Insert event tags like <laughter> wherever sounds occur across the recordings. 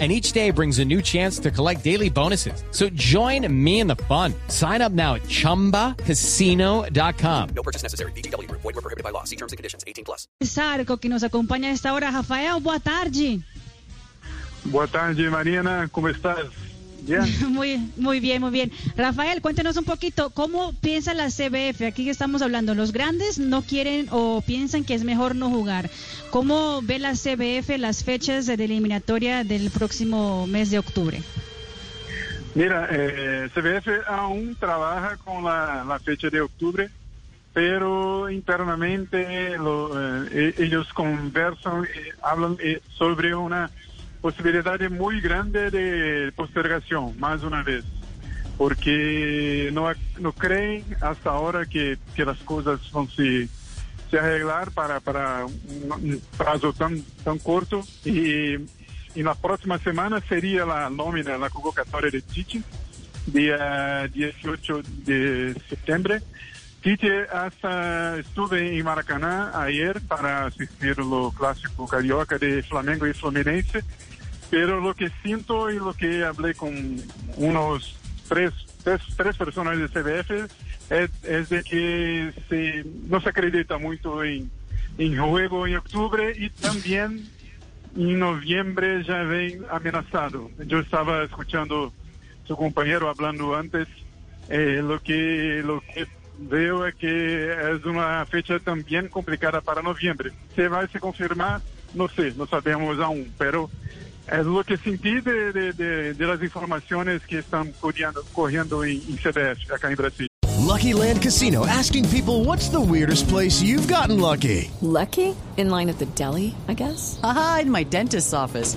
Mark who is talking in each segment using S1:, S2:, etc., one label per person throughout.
S1: and each day brings a new chance to collect daily bonuses. So join me in the fun. Sign up now at ChumbaCasino.com.
S2: No purchase necessary. BGW. Void were prohibited by law. See terms and conditions. 18 plus.
S3: Sarco, que nos acompaña a esta hora. Rafael, boa tarde.
S4: Boa tarde, Mariana. ¿Cómo estás? <laughs>
S3: Muy, muy bien, muy bien. Rafael, cuéntenos un poquito, ¿cómo piensa la CBF? Aquí estamos hablando, los grandes no quieren o piensan que es mejor no jugar. ¿Cómo ve la CBF las fechas de la eliminatoria del próximo mes de octubre?
S4: Mira, eh, CBF aún trabaja con la, la fecha de octubre, pero internamente lo, eh, ellos conversan, eh, hablan eh, sobre una posibilidad muy grande de postergación, más una vez, porque no, no creen hasta ahora que, que las cosas van se, se arreglar para, para un plazo tan, tan corto y, y la próxima semana sería la nómina, la convocatoria de Tite, día 18 de septiembre. Tite hasta estuve en Maracaná ayer para asistir lo clásico carioca de Flamengo y Fluminense pero lo que siento y lo que hablé con unos tres, tres, tres personas de CBF es, de que no se acredita mucho en, en juego en octubre y también en noviembre ya ven amenazado. Yo estaba escuchando su compañero hablando antes, eh, lo que lo que veo es que es una fecha también complicada para noviembre. Se va a se confirmar, no sé, no sabemos aún, pero es lo que sentí de, de, de, de las informaciones que están corriendo, corriendo en, en CBS acá en Brasil.
S5: Lucky Land Casino asking people what's the weirdest place you've gotten lucky?
S6: Lucky? In line at the deli, I guess?
S7: Aha, in my dentist's office.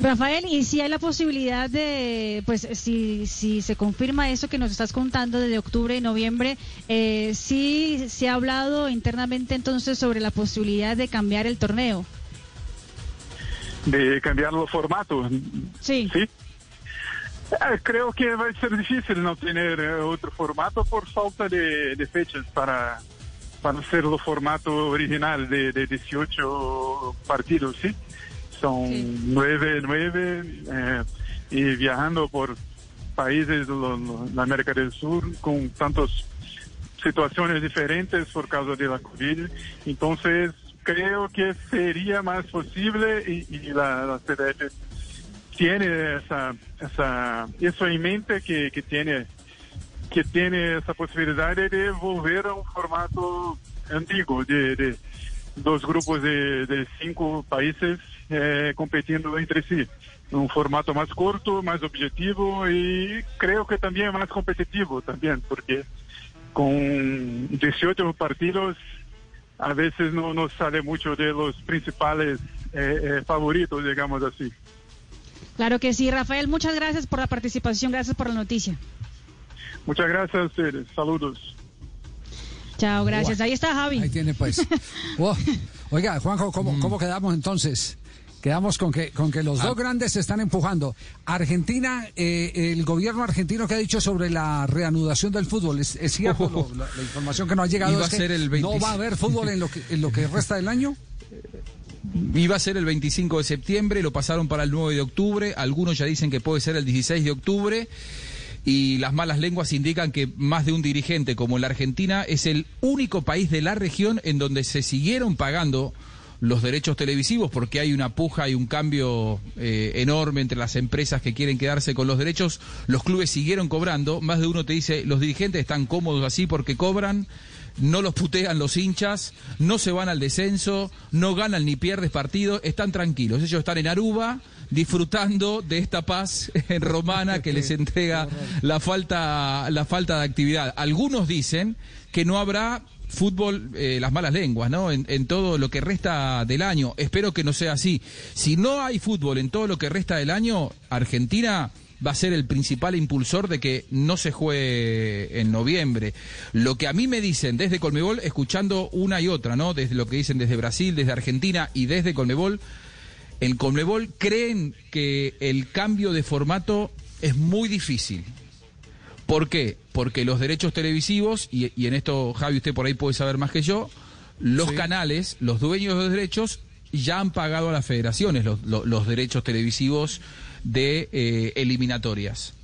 S3: Rafael, y si hay la posibilidad de, pues si, si se confirma eso que nos estás contando desde octubre y noviembre, eh, sí se ha hablado internamente entonces sobre la posibilidad de cambiar el torneo.
S4: De cambiar los formatos.
S3: Sí.
S4: ¿Sí? Eh, creo que va a ser difícil no tener eh, otro formato por falta de, de fechas para, para hacer el formato original de, de 18 partidos, ¿sí? Son
S3: Sí.
S4: nueve, nueve, eh, y viajando por países de la América del Sur con tantas situaciones diferentes por causa de la COVID. Entonces, creo que sería más posible y, y la, la CBF tiene esa, esa, eso en mente que, que tiene que tiene esa posibilidad de volver a un formato antiguo de, de dos grupos de, de cinco países eh, competiendo entre sí. Un formato más corto, más objetivo y creo que también más competitivo también, porque con 18 partidos a veces no nos sale mucho de los principales eh, eh, favoritos, digamos así.
S3: Claro que sí, Rafael, muchas gracias por la participación, gracias por la noticia.
S4: Muchas gracias a ustedes. Saludos.
S3: Chao, gracias. Ahí está Javi.
S8: Ahí tiene pues. <laughs> Oh, Oiga, Juanjo, ¿cómo,
S9: Mm.
S8: ¿cómo quedamos entonces? Quedamos con que, con que
S9: Ah.
S8: los dos grandes se están empujando. Argentina, eh, el gobierno argentino que ha dicho sobre la reanudación del fútbol, ¿es, es cierto? Lo- la, la información que nos ha llegado
S9: Iba
S8: es
S9: a
S8: que
S9: ser el
S8: no
S9: 25.
S8: va a haber fútbol en lo que, en lo que resta del año.
S9: Iba a ser el 25 de septiembre, lo pasaron para el 9 de octubre, algunos ya dicen que puede ser el 16 de octubre y las malas lenguas indican que más de un dirigente como la Argentina es el único país de la región en donde se siguieron pagando los derechos televisivos, porque hay una puja y un cambio eh, enorme entre las empresas que quieren quedarse con los derechos. Los clubes siguieron cobrando. Más de uno te dice, los dirigentes están cómodos así porque cobran no los putean los hinchas, no se van al descenso, no ganan ni pierdes partido, están tranquilos. Ellos están en Aruba disfrutando de esta paz <laughs> en romana que les entrega la falta, la falta de actividad. Algunos dicen que no habrá fútbol, eh, las malas lenguas, ¿no? En, en todo lo que resta del año. Espero que no sea así. Si no hay fútbol en todo lo que resta del año, Argentina va a ser el principal impulsor de que no se juegue en noviembre. Lo que a mí me dicen desde Colmebol, escuchando una y otra, ¿no? Desde lo que dicen desde Brasil, desde Argentina y desde Colmebol, en Colmebol creen que el cambio de formato es muy difícil. ¿Por qué? Porque los derechos televisivos, y, y en esto Javi usted por ahí puede saber más que yo, los canales, los dueños de los derechos, ya han pagado a las federaciones los, los- los derechos televisivos de eh, eliminatorias.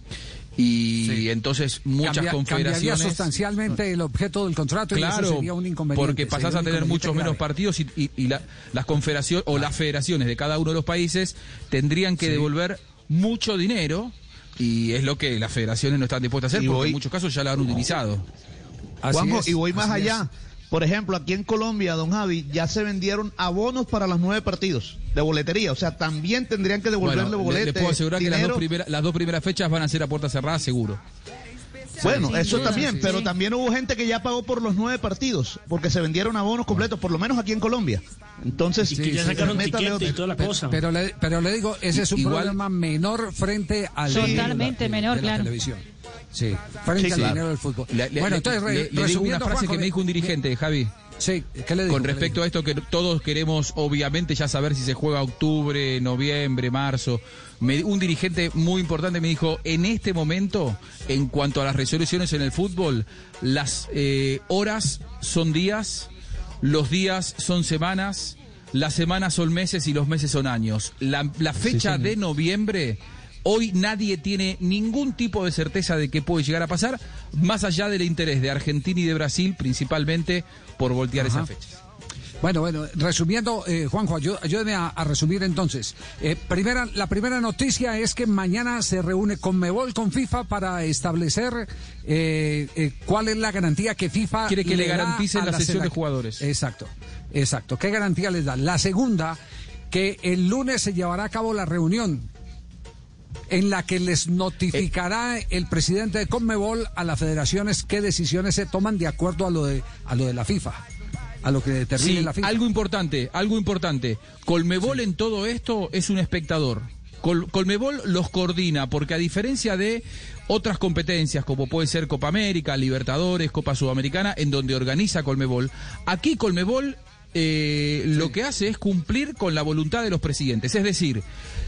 S9: Y entonces muchas
S8: Cambia-
S9: confederaciones...
S8: Cambiaría sustancialmente el objeto del contrato y eso
S9: Claro,
S8: sería un inconveniente.
S9: porque pasás
S8: sería
S9: a tener muchos menos partidos y, y- y la- las confederaciones o las federaciones de cada uno de los países tendrían que devolver mucho dinero y es lo que las federaciones no están dispuestas a hacer
S10: Y
S9: porque
S10: voy-
S9: en muchos casos ya lo han utilizado.
S10: Juanjo, y voy más allá. Por ejemplo, aquí en Colombia, don Javi, ya se vendieron abonos para los nueve partidos de boletería. O sea, también tendrían que devolverle
S9: Bueno, le-
S10: boletes.
S9: les puedo asegurar que las dos, primeras, las dos primeras fechas van a ser a puerta cerrada seguro.
S10: Bueno, eso también,
S9: sí.
S10: pero
S9: Sí.
S10: también hubo gente que ya pagó por los nueve partidos, porque se vendieron abonos completos, por lo menos aquí en Colombia. Entonces,
S8: Sí, sí, pero-
S10: métale otro.
S8: Pe- Pero le, pero le digo, ese es un
S10: Igual-
S8: problema menor frente al
S3: Totalmente
S8: de la-
S3: menor,
S8: de la
S3: claro.
S8: televisión. Sí, frente
S9: Sí,
S8: al dinero del fútbol.
S9: Le- le-
S8: bueno,
S9: le-
S8: entonces,
S9: le- le digo una frase
S8: Juanjo,
S9: que me dijo un dirigente, Javi.
S8: Sí, ¿qué le digo?
S9: Con
S8: ¿Qué le
S9: respecto
S8: digo?
S9: a esto que todos queremos, obviamente, ya saber si se juega octubre, noviembre, marzo. Me- un dirigente muy importante me dijo, en este momento, en cuanto a las resoluciones en el fútbol, las eh, horas son días, los días son semanas, las semanas son meses y los meses son años. La, la fecha de noviembre... Hoy nadie tiene ningún tipo de certeza de qué puede llegar a pasar, más allá del interés de Argentina y de Brasil, principalmente por voltear
S8: Ajá.
S9: esas fechas.
S8: Bueno, bueno, resumiendo, eh, Juanjo, ayú- ayúdeme a, a resumir entonces. Eh, primera, la primera noticia es que mañana se reúne con Mebol, con FIFA, para establecer eh, eh, cuál es la garantía que FIFA
S9: Quiere que le
S8: da
S9: garanticen
S8: a
S9: la sesión de jugadores.
S8: Exacto, exacto. ¿Qué garantía les da? La segunda, que el lunes se llevará a cabo la reunión en la que les notificará el presidente de Conmebol a las federaciones qué decisiones se toman de acuerdo a lo de a lo de la FIFA, a lo que determine
S9: Sí,
S8: la FIFA.
S9: algo importante, algo importante. Colmebol en todo esto es un espectador. Col- Colmebol los coordina porque a diferencia de otras competencias como puede ser Copa América, Libertadores, Copa Sudamericana, en donde organiza Colmebol, aquí Colmebol eh, lo que hace es cumplir con la voluntad de los presidentes. Es decir,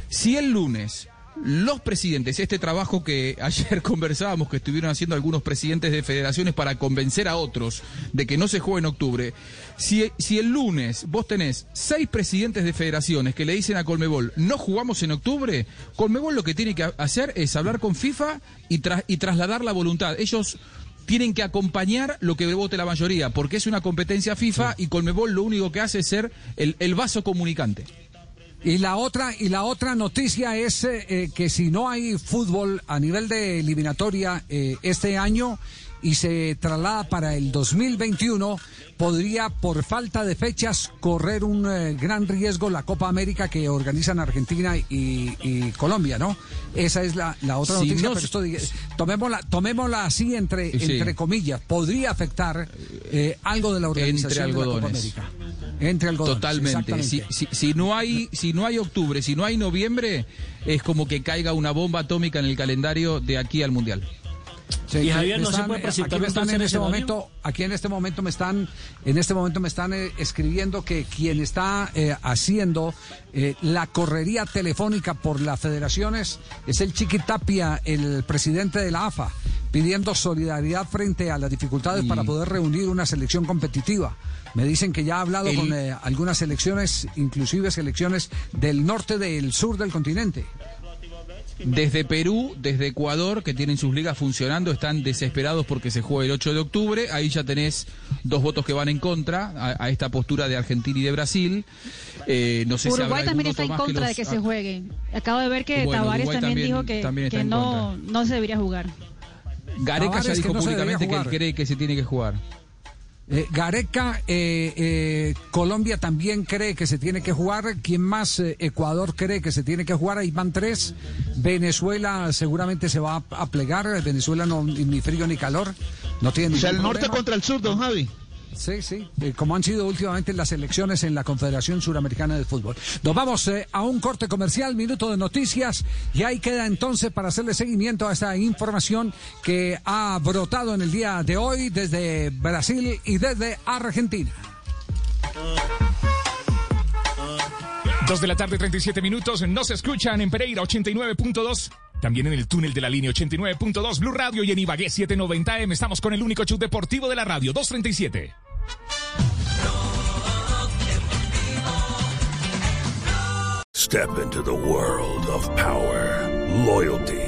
S9: si el lunes los presidentes, este trabajo que <laughs> ayer conversábamos, que estuvieron haciendo algunos presidentes de federaciones para convencer a otros de que no se juegue en octubre, si, si el lunes vos tenés seis presidentes de federaciones que le dicen a Colmebol, no jugamos en octubre, Colmebol lo que tiene que hacer es hablar con FIFA y, tras- y trasladar la voluntad. Ellos tienen que acompañar lo que vote la mayoría, porque es una competencia FIFA y Colmebol lo único que hace es ser el, el vaso comunicante.
S8: Y la otra y la otra noticia es eh, eh, que si no hay fútbol a nivel de eliminatoria eh, este año y se traslada para el 2021, podría por falta de fechas correr un eh, gran riesgo la Copa América que organizan Argentina y, y Colombia, ¿no? Esa es la, la otra
S9: Si
S8: noticia,
S9: no
S8: pero esto tomémosla, tomémosla así entre,
S9: Sí.
S8: entre comillas, podría afectar eh, algo de la organización de la Copa. América. Entre algodones.
S9: Totalmente. Si, si, si no hay, si no hay octubre, si no hay noviembre, es como que caiga una bomba atómica en el calendario de aquí al mundial.
S8: Sí,
S11: Y Javier, ¿no se puede presentar
S8: aquí me están en
S11: en
S8: este momento, aquí en este momento me están, en este momento me están eh, escribiendo que quien está eh, haciendo eh, la correría telefónica por las federaciones es el Chiqui Tapia, el presidente de la AFA, pidiendo solidaridad frente a las dificultades
S9: Y-
S8: para poder reunir una selección competitiva. Me dicen que ya ha hablado
S9: El-
S8: con eh, algunas selecciones, inclusive selecciones del norte del sur del continente.
S9: Desde Perú, desde Ecuador, que tienen sus ligas funcionando, están desesperados porque se juegue el 8 de octubre. Ahí ya tenés dos votos que van en contra a, a esta postura de Argentina y de Brasil. Eh, no sé si
S3: Uruguay
S9: habrá
S3: también está en contra
S9: los-
S3: de que se juegue. Acabo de ver que
S9: Bueno,
S3: Tavares también,
S9: también-
S3: dijo que,
S9: también
S3: que no, no se debería jugar.
S9: Gareca
S8: Tavares
S9: ya
S8: que
S9: dijo
S8: no
S9: públicamente que él cree que se tiene que jugar.
S8: Eh, Gareca, eh, eh, Colombia también cree que se tiene que jugar. ¿Quién más? Eh, Ecuador cree que se tiene que jugar. Ahí van tres. Venezuela seguramente se va a, a plegar. Venezuela no ni frío ni calor. No tiene
S10: O sea, el norte
S8: problema.
S10: contra el sur, don Javi.
S8: Sí, sí, eh, como han sido últimamente las elecciones en la Confederación Suramericana de Fútbol. Nos vamos eh, a un corte comercial, minuto de noticias, y ahí queda entonces para hacerle seguimiento a esta información que ha brotado en el día de hoy desde Brasil y desde Argentina.
S11: Dos de la tarde, 37 minutos. Nos escuchan en Pereira 89.2. También en el túnel de la línea 89.2 Blue Radio y en Ibagué 790M. Estamos con el único show deportivo de la radio, 237.
S12: Step into the world of power, loyalty,